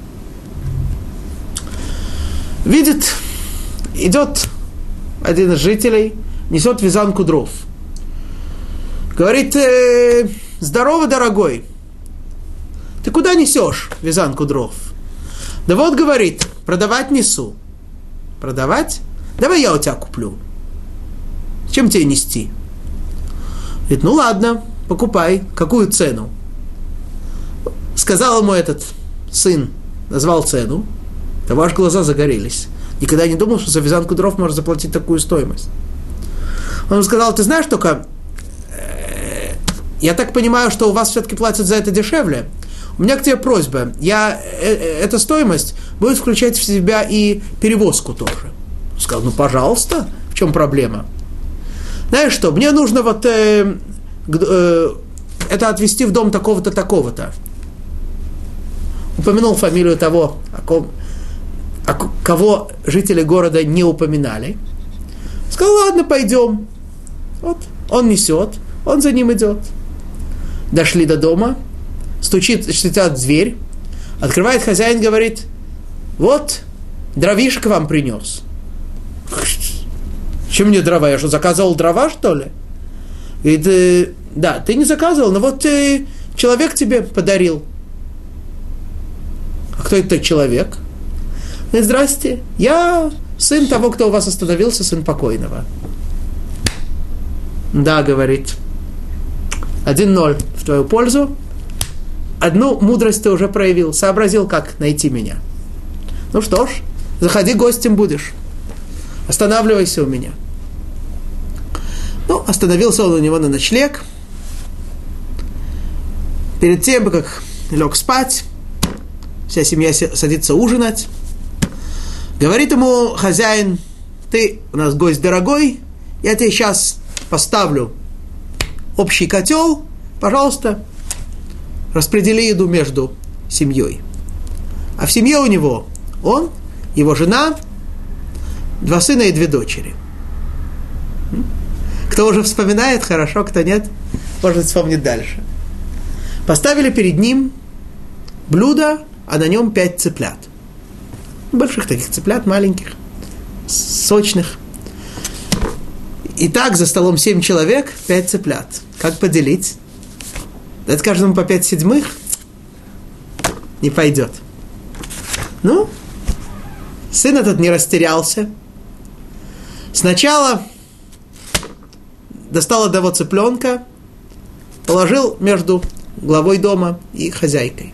Видит, идет один из жителей, несет вязанку дров. Говорит, э, здорово, дорогой, ты куда несешь вязанку дров? Да вот, говорит, продавать несу. Продавать? Давай я у тебя куплю. Чем тебе нести? Говорит, ну ладно, покупай. Какую цену? Сказал ему этот сын, назвал цену, да ваши глаза загорелись. Никогда не думал, что за вязанку дров можно заплатить такую стоимость. Он сказал, ты знаешь только, я так понимаю, что у вас все-таки платят за это дешевле. У меня к тебе просьба. Я, э, э, эта стоимость будет включать в себя и перевозку тоже. Сказал, ну пожалуйста, в чем проблема? знаешь что, мне нужно вот э, э, это отвезти в дом такого-то, такого-то. Упомянул фамилию того, о ком, о кого жители города не упоминали. Сказал, ладно, пойдем. Вот, он несет, он за ним идет. Дошли до дома, стучит, стучат в дверь, открывает хозяин, говорит, вот, дровишек вам принес. Чем мне дрова? Я что, заказывал дрова, что ли? И ты, да, ты не заказывал, но вот ты, человек тебе подарил. А кто это человек? Ну, здрасте, я сын того, кто у вас остановился, сын покойного. Да, говорит. Один ноль в твою пользу. Одну мудрость ты уже проявил, сообразил, как найти меня. Ну что ж, заходи гостем будешь. Останавливайся у меня. Ну, остановился он у него на ночлег. Перед тем, как лег спать, вся семья садится ужинать. Говорит ему хозяин, ты у нас гость дорогой, я тебе сейчас поставлю общий котел, пожалуйста, распредели еду между семьей. А в семье у него он, его жена, два сына и две дочери – кто уже вспоминает, хорошо, кто нет, может вспомнить дальше. Поставили перед ним блюдо, а на нем пять цыплят. Больших таких цыплят, маленьких. сочных. Итак, за столом семь человек, пять цыплят. Как поделить? Дать каждому по пять седьмых? Не пойдет. Ну, сын этот не растерялся. Сначала достал одного цыпленка, положил между главой дома и хозяйкой.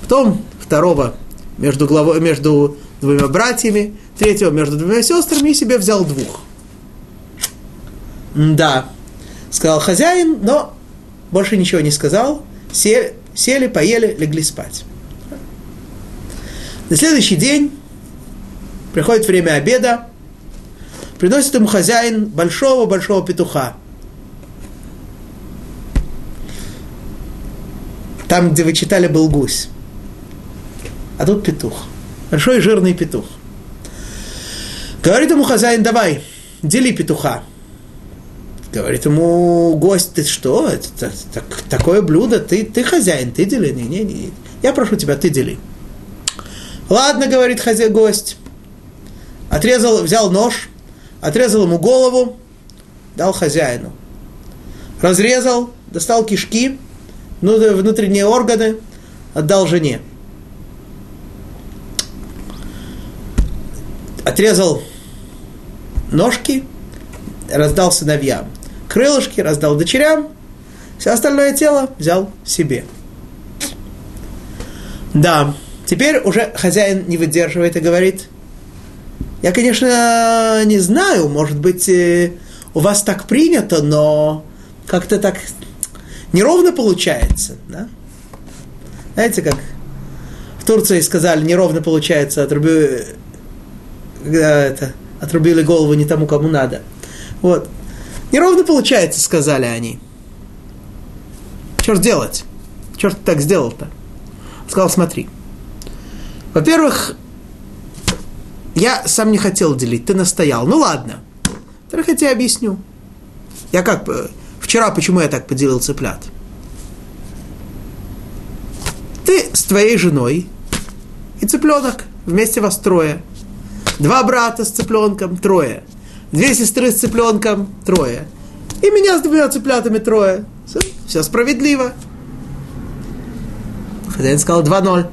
Потом второго между, главой, между двумя братьями, третьего между двумя сестрами и себе взял двух. Да, сказал хозяин, но больше ничего не сказал. Сели, сели поели, легли спать. На следующий день приходит время обеда, приносит ему хозяин большого-большого петуха. Там, где вы читали, был гусь. А тут петух. Большой жирный петух. Говорит ему хозяин, давай, дели петуха. Говорит ему гость, ты что, это, так, такое блюдо, ты, ты хозяин, ты дели. Не, не, не. Я прошу тебя, ты дели. Ладно, говорит хозяин, гость. Отрезал, взял нож, отрезал ему голову, дал хозяину. Разрезал, достал кишки, внутренние органы, отдал жене. Отрезал ножки, раздал сыновьям. Крылышки раздал дочерям, все остальное тело взял себе. Да, теперь уже хозяин не выдерживает и говорит, я, конечно, не знаю, может быть, э, у вас так принято, но как-то так неровно получается, да? Знаете, как в Турции сказали, неровно получается, отруби, когда это, отрубили голову не тому, кому надо. Вот. Неровно получается, сказали они. Ж делать? Ты так сделал-то? Сказал, смотри. Во-первых, я сам не хотел делить, ты настоял. Ну ладно. Во-вторых, я тебе объясню. Я как, Вчера почему я так поделил цыплят? Ты с твоей женой и цыпленок, вместе вас трое. Два брата с цыпленком, трое. Две сестры с цыпленком, трое. И меня с двумя цыплятами трое. Все, все справедливо. Хозяин сказал 2-0.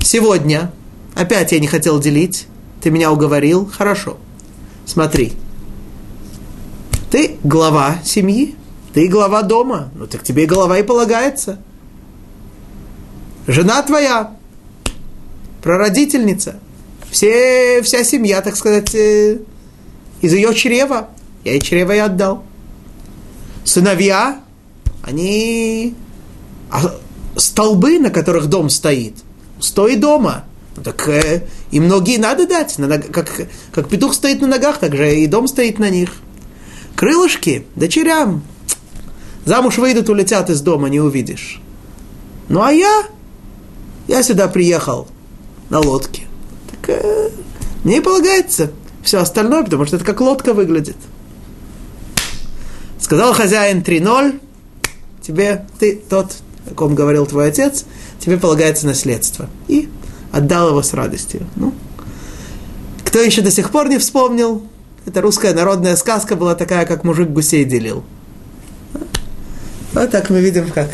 Сегодня опять я не хотел делить. Ты меня уговорил. Хорошо. Смотри. Ты глава семьи, ты глава дома, ну так тебе голова и полагается. Жена твоя, прародительница, все, вся семья, так сказать, э, из ее чрева. Я ей чрево и отдал. Сыновья, они а столбы, на которых дом стоит, стой дома. Ну, так э, и многие надо дать. На ног, как, как петух стоит на ногах, так же и дом стоит на них. Крылышки дочерям. Замуж выйдут, улетят из дома, не увидишь. Ну а я, я сюда приехал на лодке. Э, мне и полагается все остальное, потому что это как лодка выглядит. Сказал хозяин 3-0, тебе, ты тот, о ком говорил твой отец, тебе полагается наследство. И отдал его с радостью. Ну, кто еще до сих пор не вспомнил, это русская народная сказка была такая, как мужик гусей делил. Вот так мы видим, как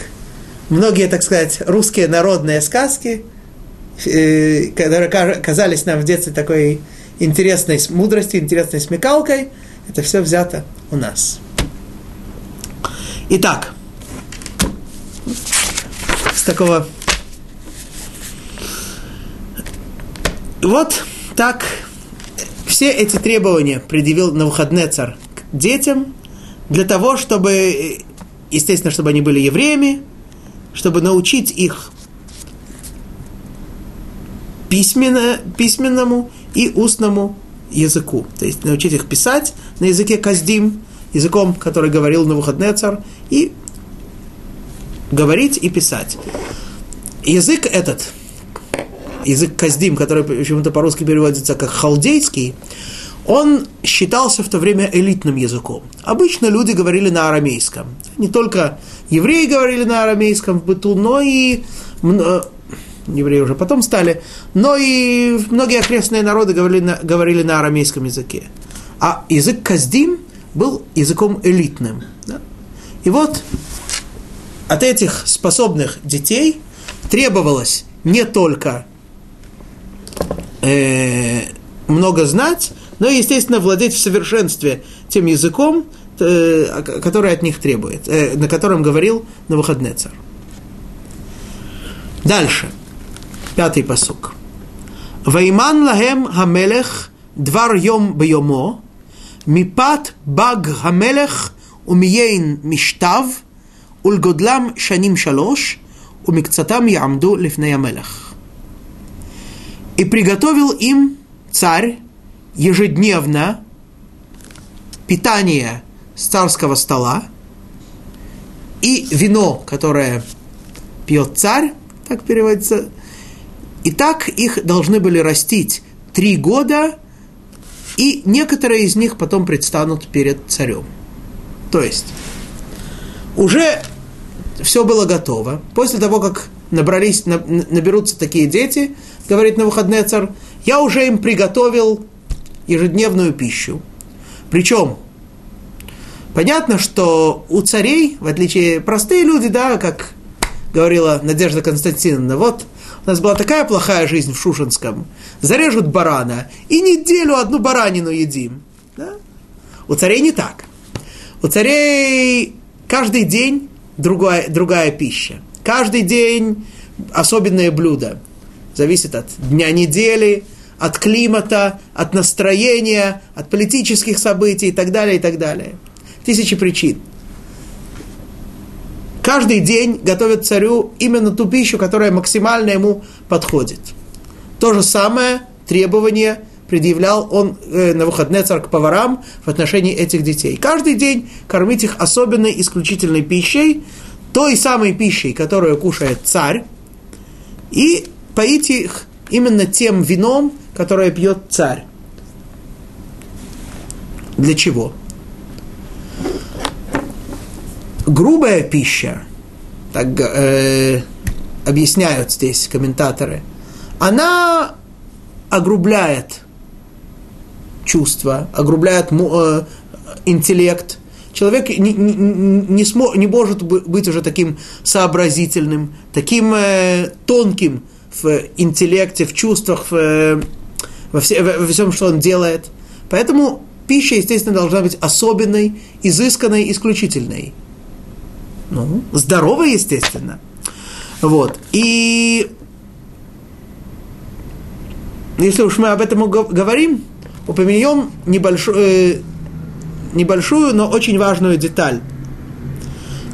многие, так сказать, русские народные сказки, которые казались нам в детстве такой интересной мудростью, интересной смекалкой, это все взято у нас. Итак, с такого... Вот так все эти требования предъявил на выходные царь к детям для того, чтобы, естественно, чтобы они были евреями, чтобы научить их письменно, письменному и устному языку. То есть научить их писать на языке каздим, языком, который говорил на выходные царь, и говорить и писать. Язык этот – язык каздим, который почему-то по-русски переводится как халдейский, он считался в то время элитным языком. Обычно люди говорили на арамейском. Не только евреи говорили на арамейском в быту, но и евреи уже потом стали, но и многие окрестные народы говорили на, говорили на арамейском языке. А язык Каздим был языком элитным. Да? И вот от этих способных детей требовалось не только э, много знать, но, естественно, владеть в совершенстве тем языком, э, который от них требует, э, на котором говорил Навуходнецар. Дальше. Пятый посук. Вайман лахем хамелех двар йом бьомо, мипат баг хамелех умиейн миштав, ульгодлам шаним шалош, умикцатам ямду лифней амелех. И приготовил им царь ежедневно питание с царского стола и вино, которое пьет царь, так переводится. И так их должны были растить три года, и некоторые из них потом предстанут перед царем. То есть, уже все было готово. После того, как набрались, наберутся такие дети, говорит на выходные царь, я уже им приготовил ежедневную пищу. Причем, понятно, что у царей, в отличие простые люди, да, как говорила Надежда Константиновна, вот у нас была такая плохая жизнь в Шушинском, зарежут барана, и неделю одну баранину едим. Да? У царей не так. У царей каждый день другая, другая пища. Каждый день особенное блюдо. Зависит от дня недели, от климата, от настроения, от политических событий и так далее, и так далее. Тысячи причин каждый день готовят царю именно ту пищу, которая максимально ему подходит. То же самое требование предъявлял он э, на выходные царь к поварам в отношении этих детей. Каждый день кормить их особенной, исключительной пищей, той самой пищей, которую кушает царь, и поить их именно тем вином, которое пьет царь. Для чего? Грубая пища, так э, объясняют здесь комментаторы, она огрубляет чувства, огрубляет э, интеллект. Человек не, не, не, смо, не может быть уже таким сообразительным, таким э, тонким в интеллекте, в чувствах, в, э, во, все, во всем, что он делает. Поэтому пища, естественно, должна быть особенной, изысканной, исключительной. Ну, здорово, естественно. Вот. И если уж мы об этом говорим, упомянем небольшую, э, небольшую, но очень важную деталь.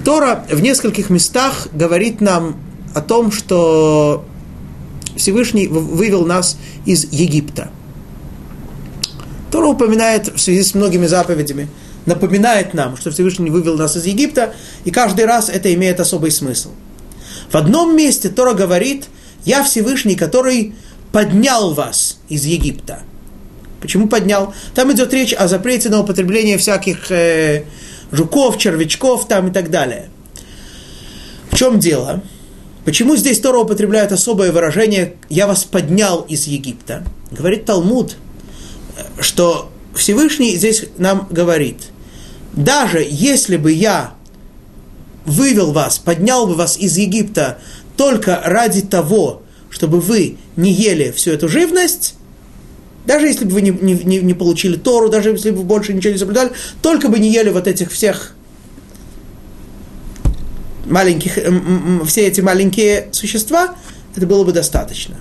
Тора в нескольких местах говорит нам о том, что Всевышний вывел нас из Египта. Тора упоминает в связи с многими заповедями – напоминает нам, что Всевышний вывел нас из Египта, и каждый раз это имеет особый смысл. В одном месте Тора говорит, я Всевышний, который поднял вас из Египта. Почему поднял? Там идет речь о запрете на употребление всяких э, жуков, червячков там и так далее. В чем дело? Почему здесь Тора употребляет особое выражение «я вас поднял из Египта»? Говорит Талмуд, что Всевышний здесь нам говорит, даже если бы я вывел вас, поднял бы вас из Египта только ради того, чтобы вы не ели всю эту живность, даже если бы вы не, не, не получили Тору, даже если бы вы больше ничего не соблюдали, только бы не ели вот этих всех маленьких, все эти маленькие существа, это было бы достаточно.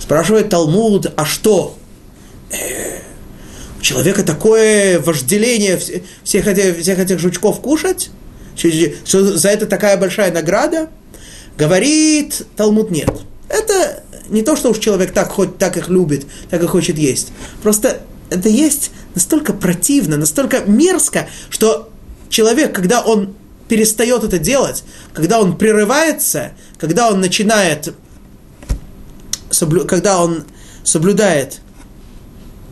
Спрашивает Талмуд, а что? Э, у человека такое вожделение всех этих, всех этих жучков кушать, за это такая большая награда, говорит Талмуд нет. Это не то, что уж человек так, хоть, так их любит, так и хочет есть. Просто это есть настолько противно, настолько мерзко, что человек, когда он перестает это делать, когда он прерывается, когда он начинает, соблю, когда он соблюдает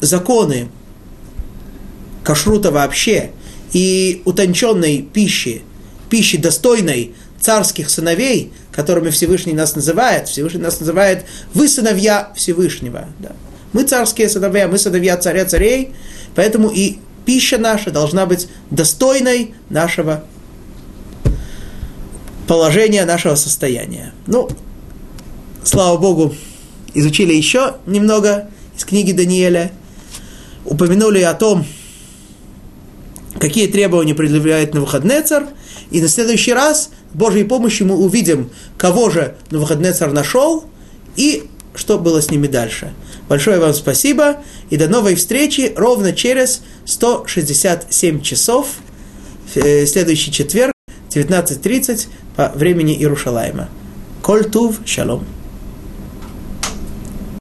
законы кашрута вообще и утонченной пищи, пищи достойной царских сыновей, которыми Всевышний нас называет. Всевышний нас называет «вы сыновья Всевышнего». Да. Мы царские сыновья, мы сыновья царя царей, поэтому и пища наша должна быть достойной нашего положения, нашего состояния. Ну, слава Богу, изучили еще немного из книги Даниэля, упомянули о том, какие требования предъявляет Навуходнецар, и на следующий раз Божьей помощью мы увидим, кого же Навуходнецар нашел и что было с ними дальше. Большое вам спасибо и до новой встречи ровно через 167 часов, э, следующий четверг, 19.30 по времени Иерушалайма. Коль тув, шалом.